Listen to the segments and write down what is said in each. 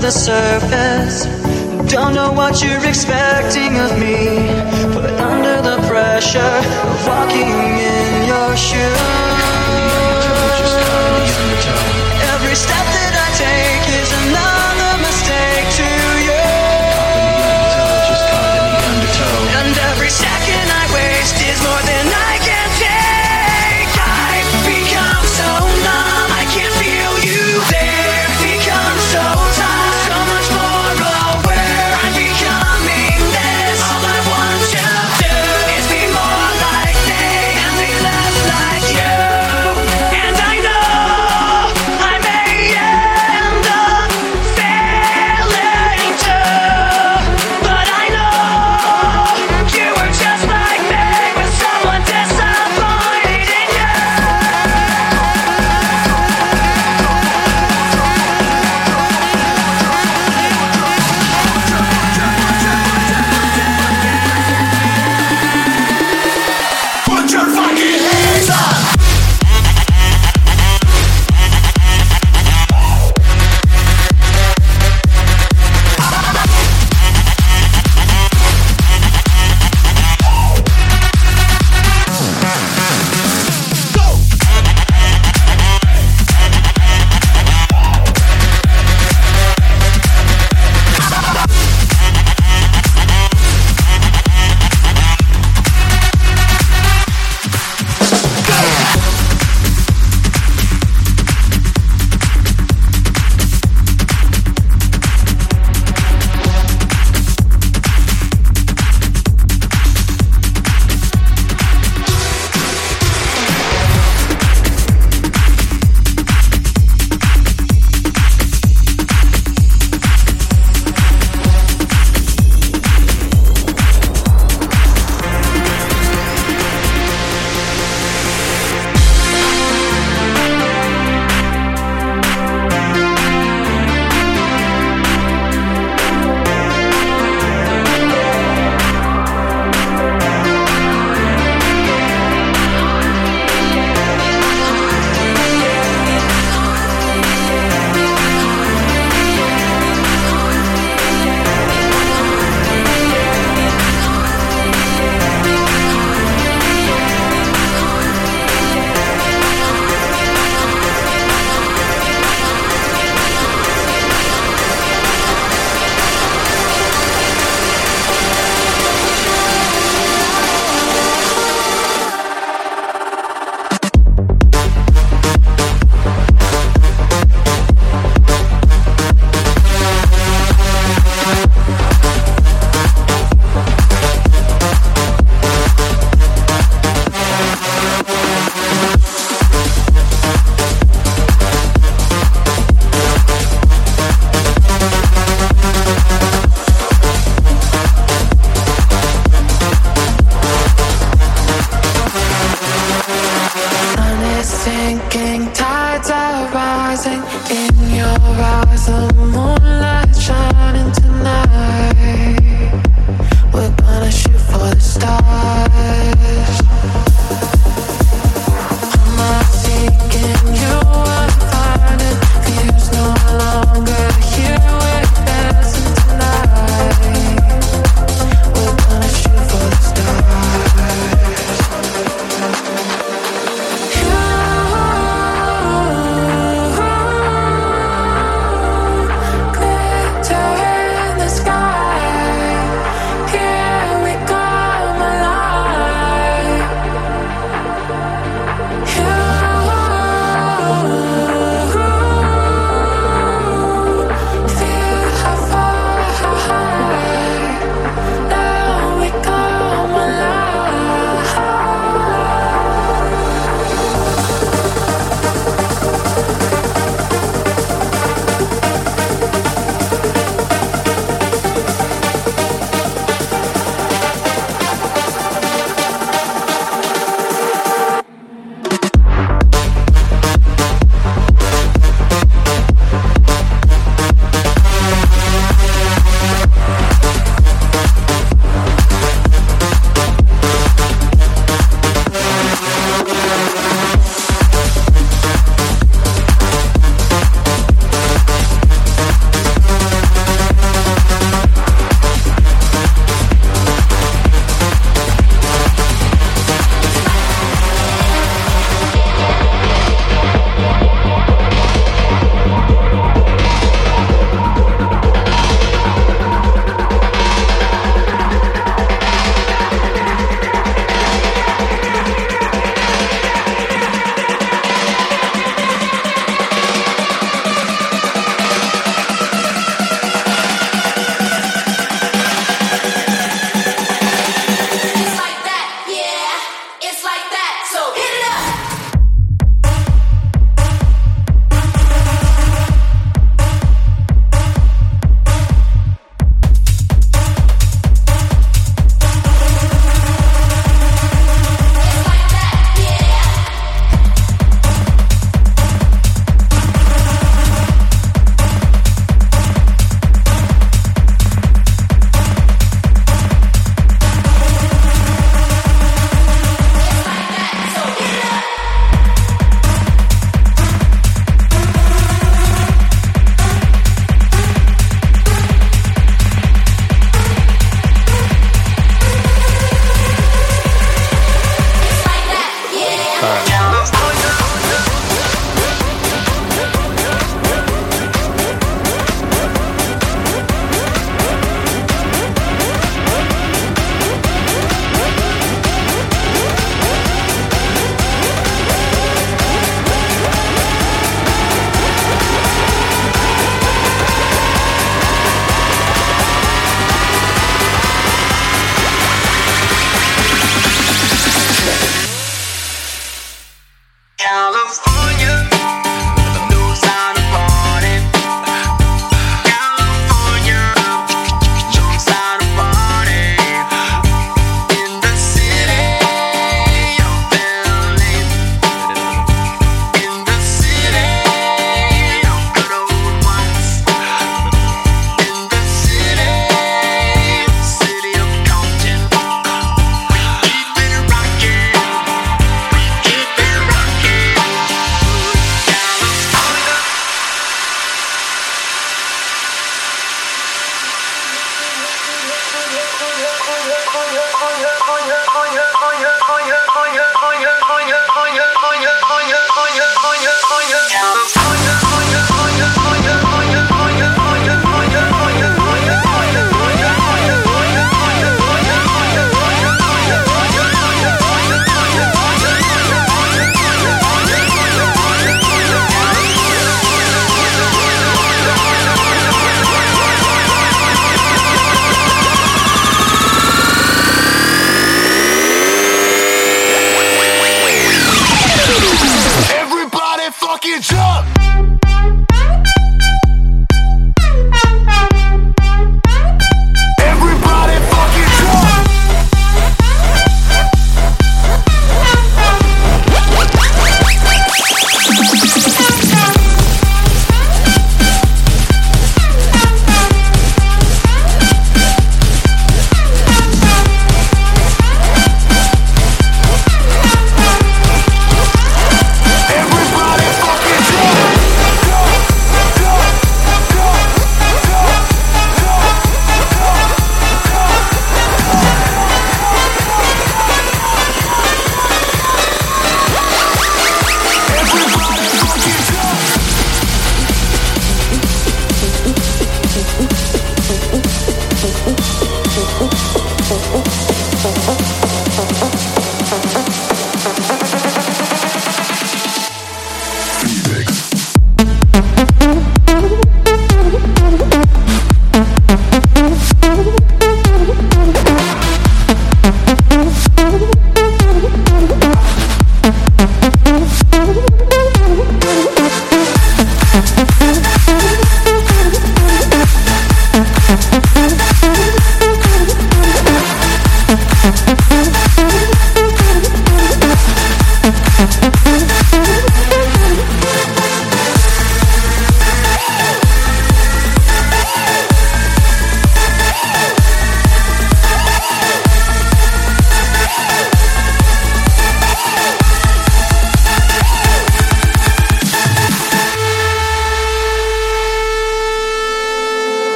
the surface. Don't know what you're expecting of me. Put under the pressure of walking in your shoes.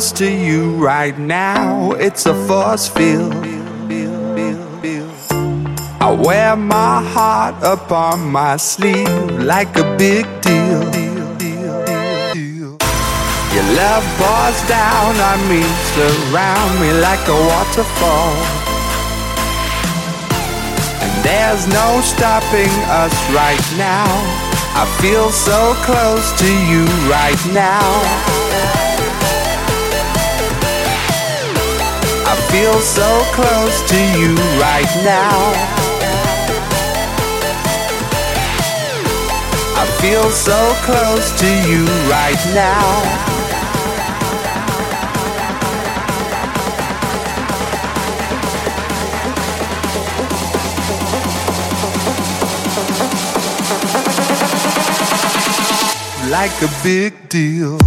Close to you right now. It's a force field. I wear my heart up on my sleeve like a big deal. Your love pours down on me, surround me like a waterfall. And there's no stopping us right now. I feel so close to you right now. Feel so close to you right now. I feel so close to you right now. like a big deal.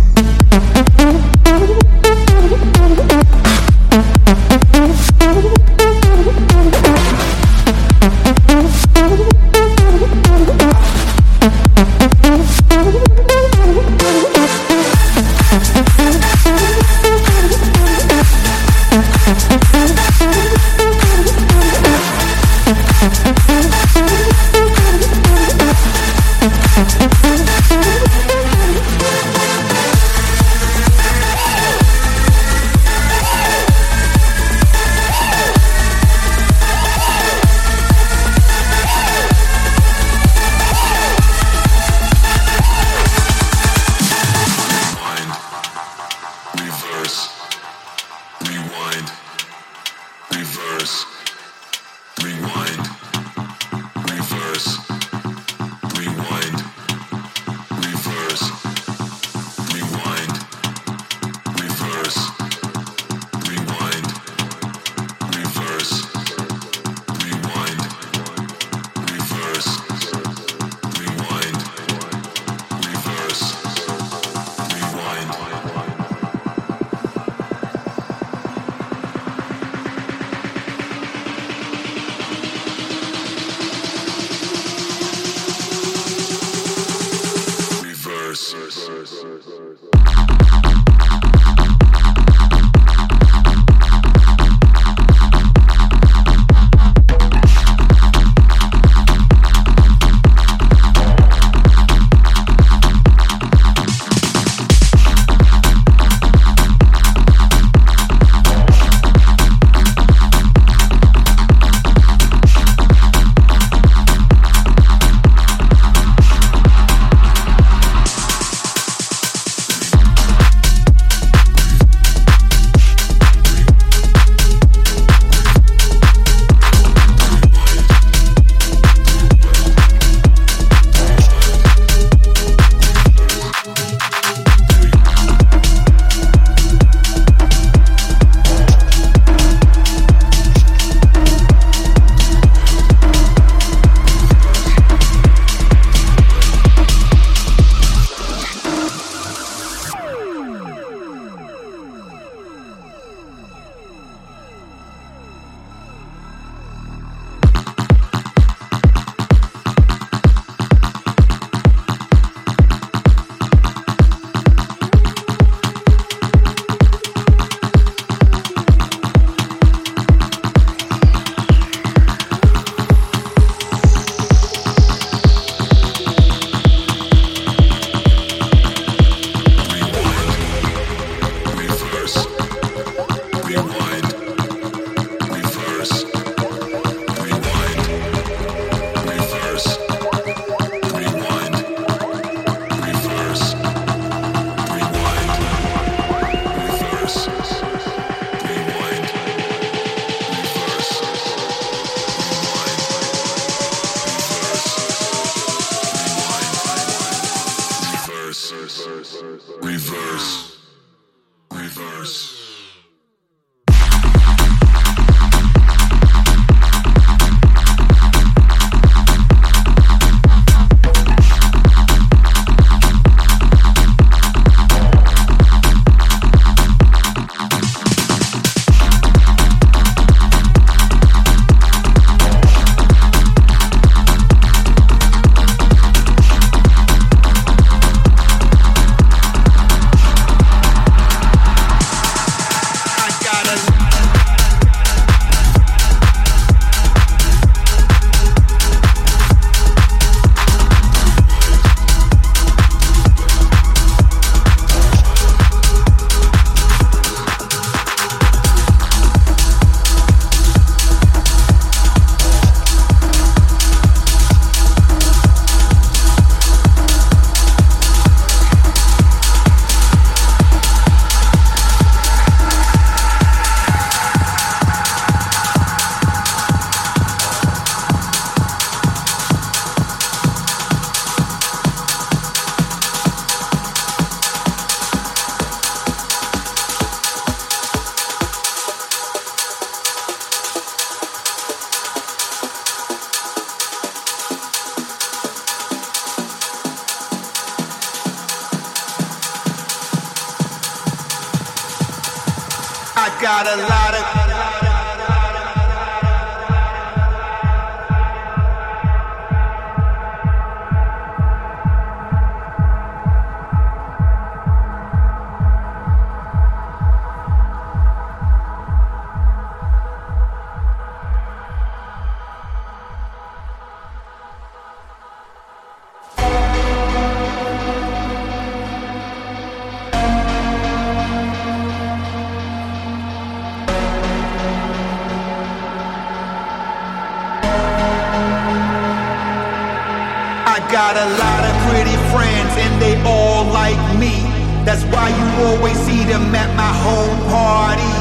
Got a lot of pretty friends and they all like me. That's why you always see them at my home party.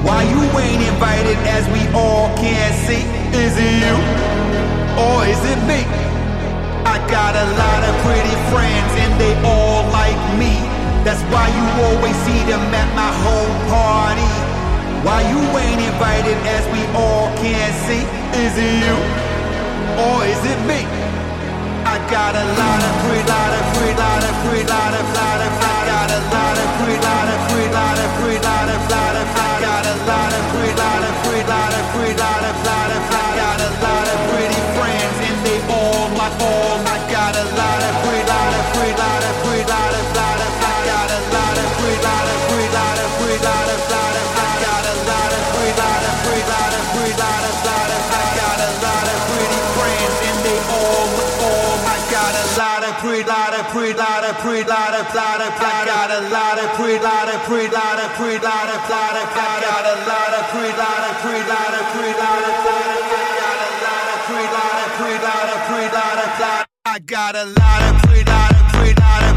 Why you ain't invited as we all can see? Is it you or is it me? I got a lot of pretty friends and they all like me. That's why you always see them at my home party. Why you ain't invited as we all can see? Is it you or is it me? Got a lot of free, lot of free, lot of free, lot of, lot of, I got a lot of free, lot of free, lot of free, lot of, lot of, I got a lot of free, pre, lot of lot of, I got a lot of pre, lot of pre, lot of pre, lot of, lot of, I got a lot of pre, lot of pre, lot of pre, lot of, lot of, I got a lot of pre, lot of pre, lot of pre, lot of, lot. I got a lot of pre, lot of pre, lot of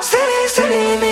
silly, silly me.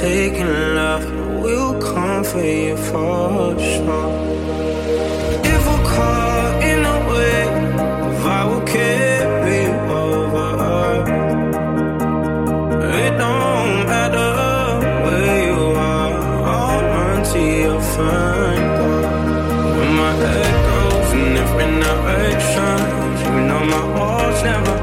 taking love will come for you for sure. If we're caught in a wave, I will carry over. It don't matter where you are, I'll run to your. When my head goes you know my walls never.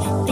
yo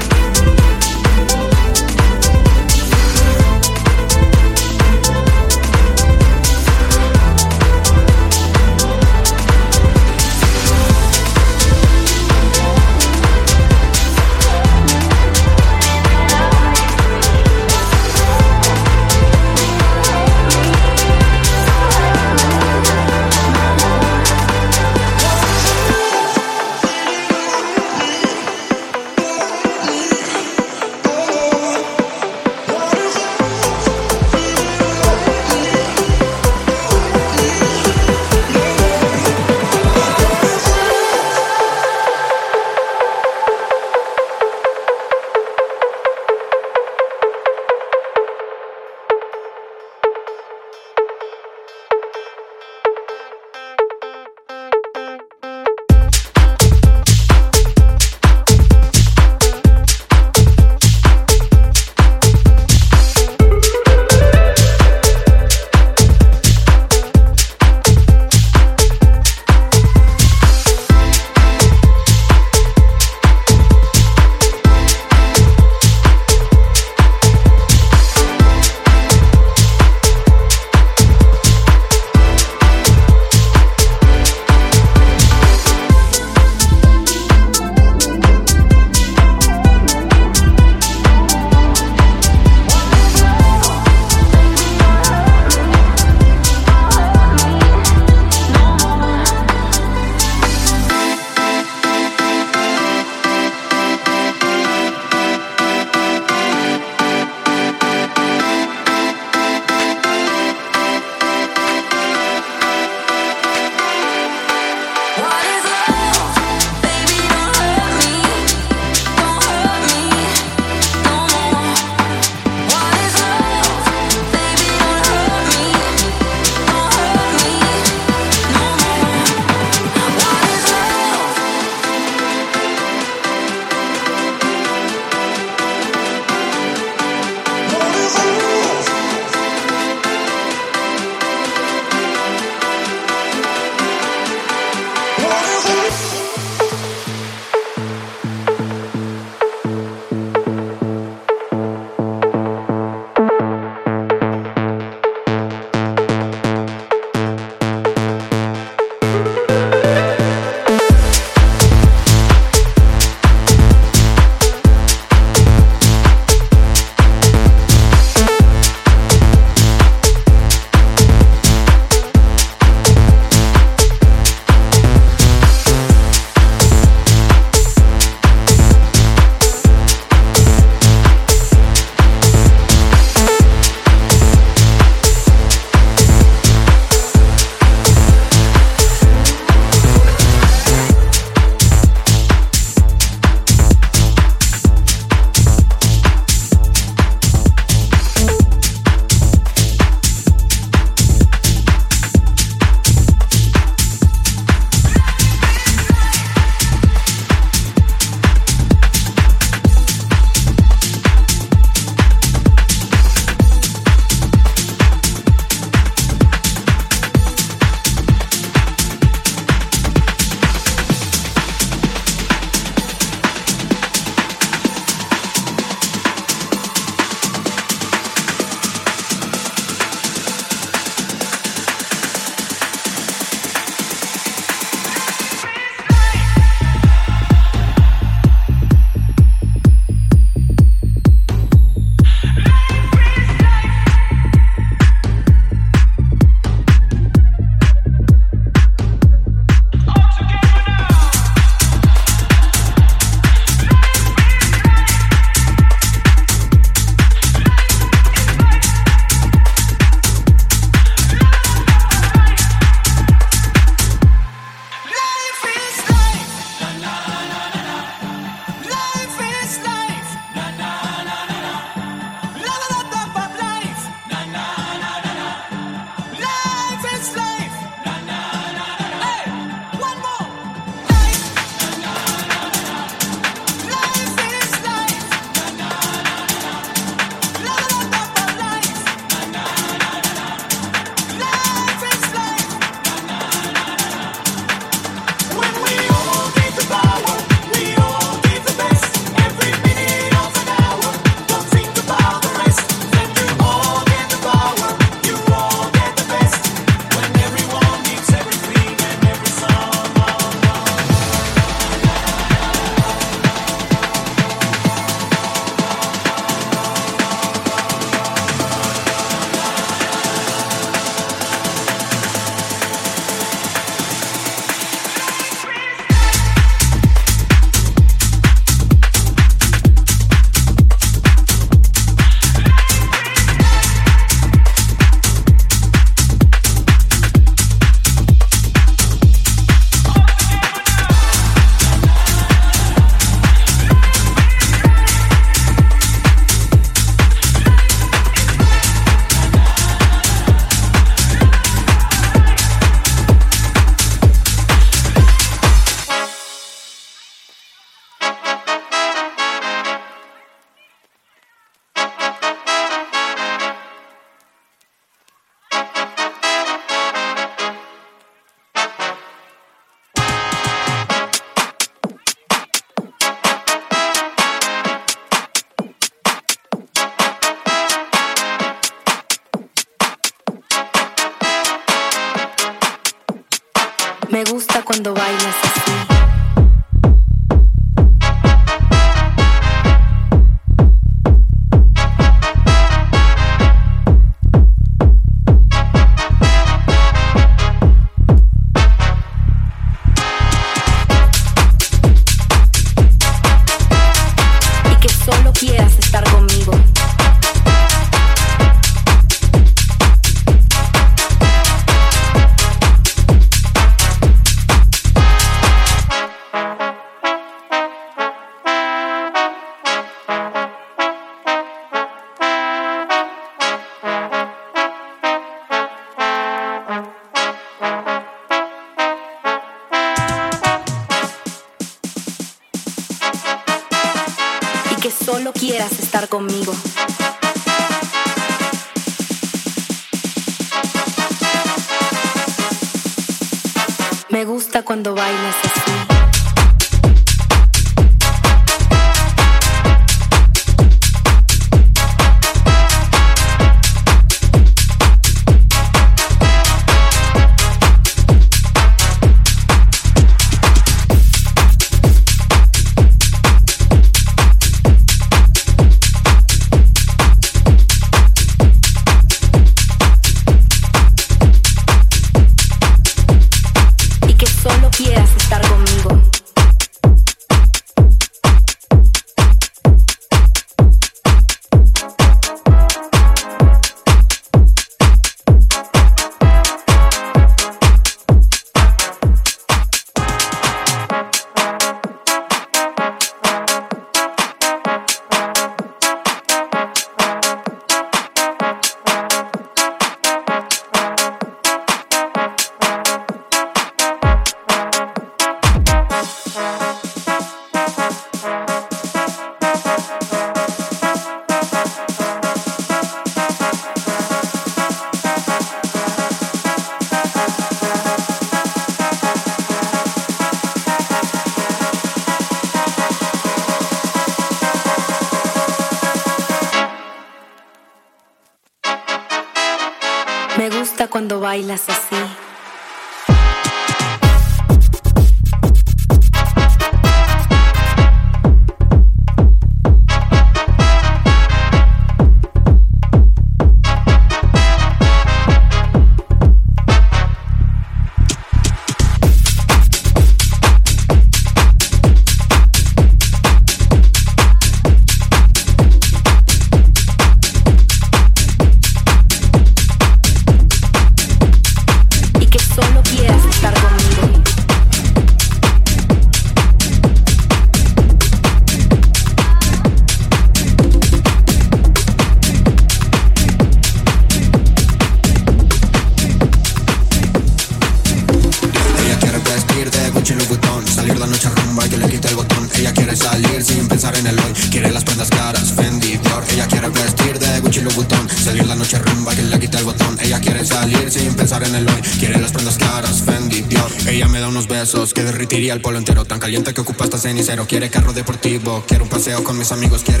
el polo entero Tan caliente que ocupa hasta cenicero Quiere carro deportivo, quiere un paseo con mis amigos Quiere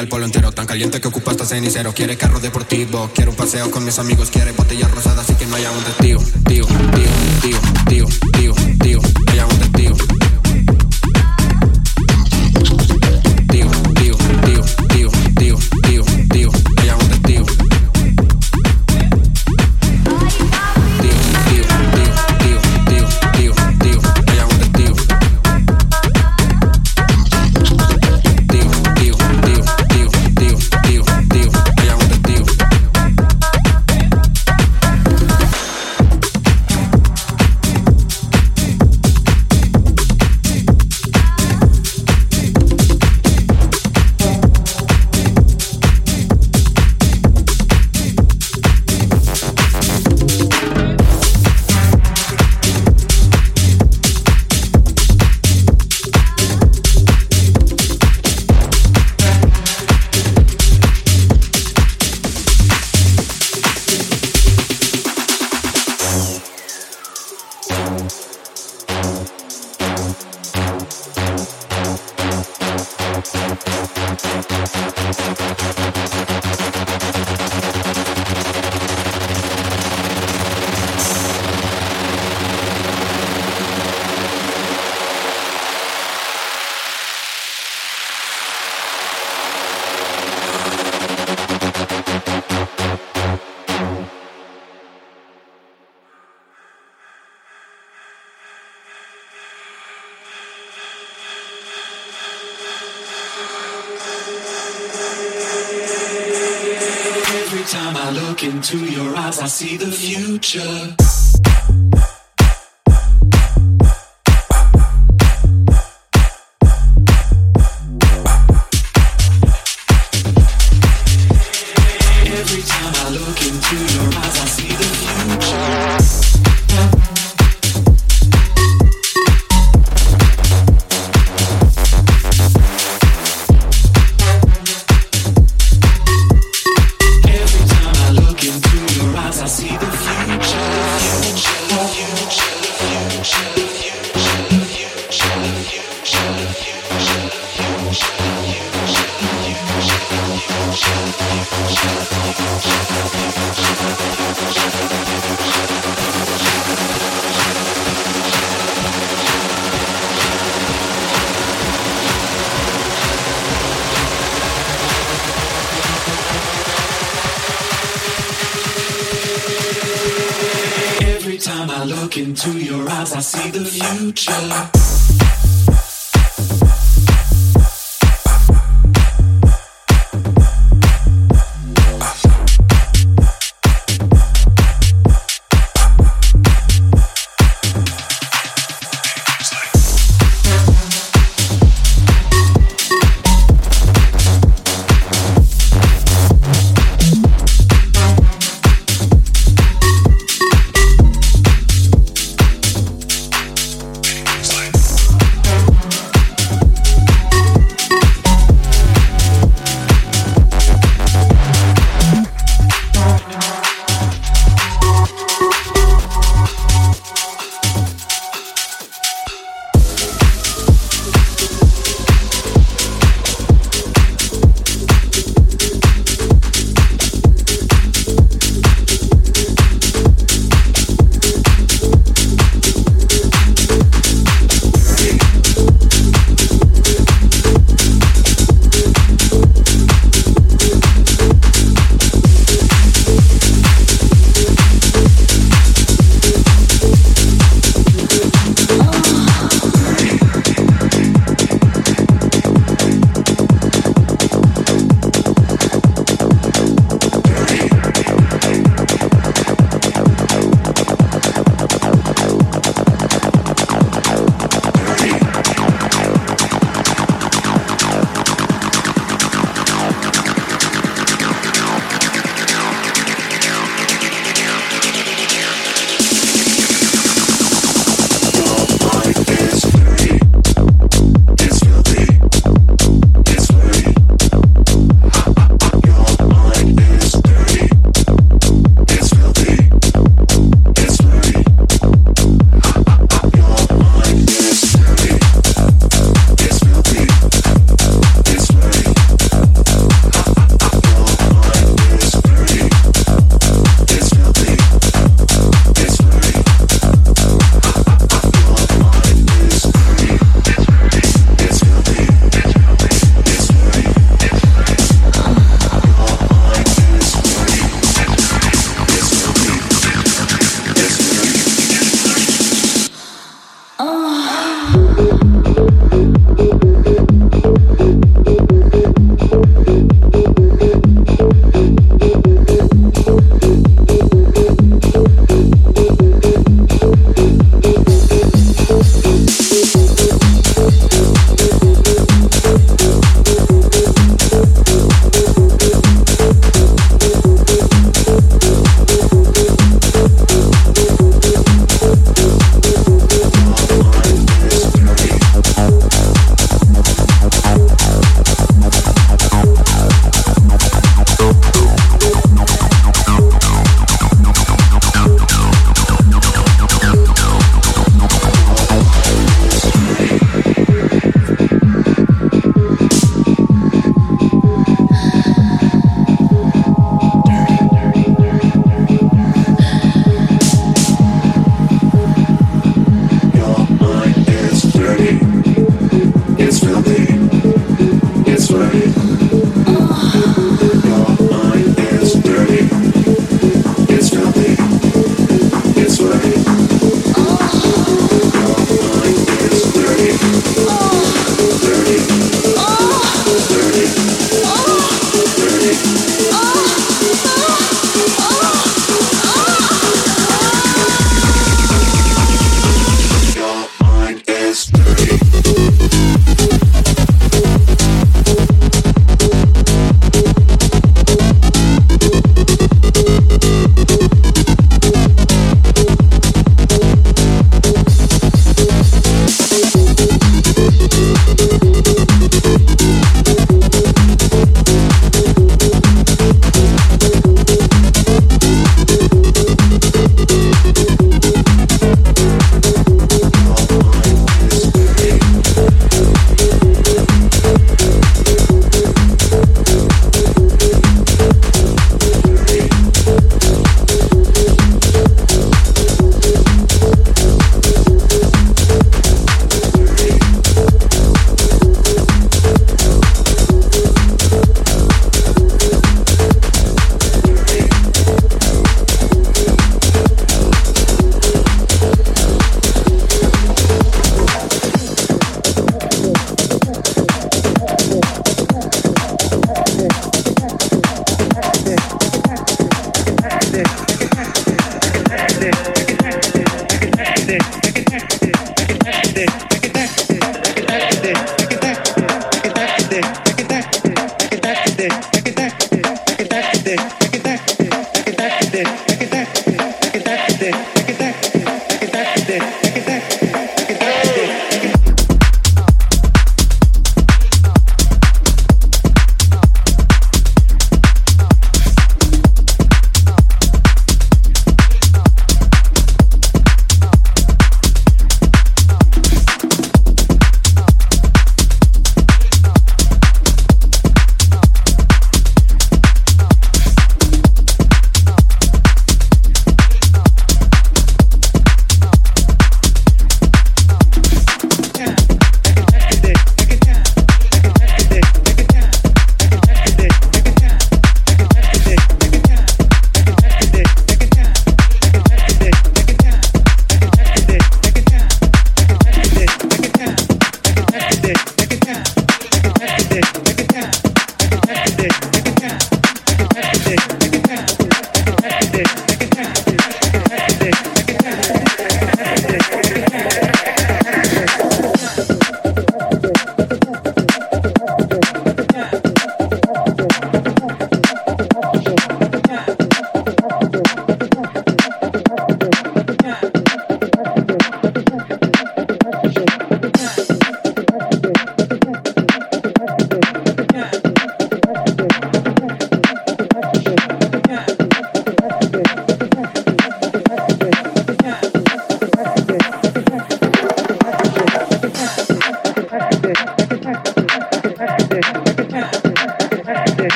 el polo entero. Tan caliente que ocupa hasta cenicero. Quiere carro deportivo, quiere un paseo con mis amigos, quiere botella rosada, así que no haya un tío, tío, tío, tío, tío, money.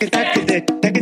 Future. be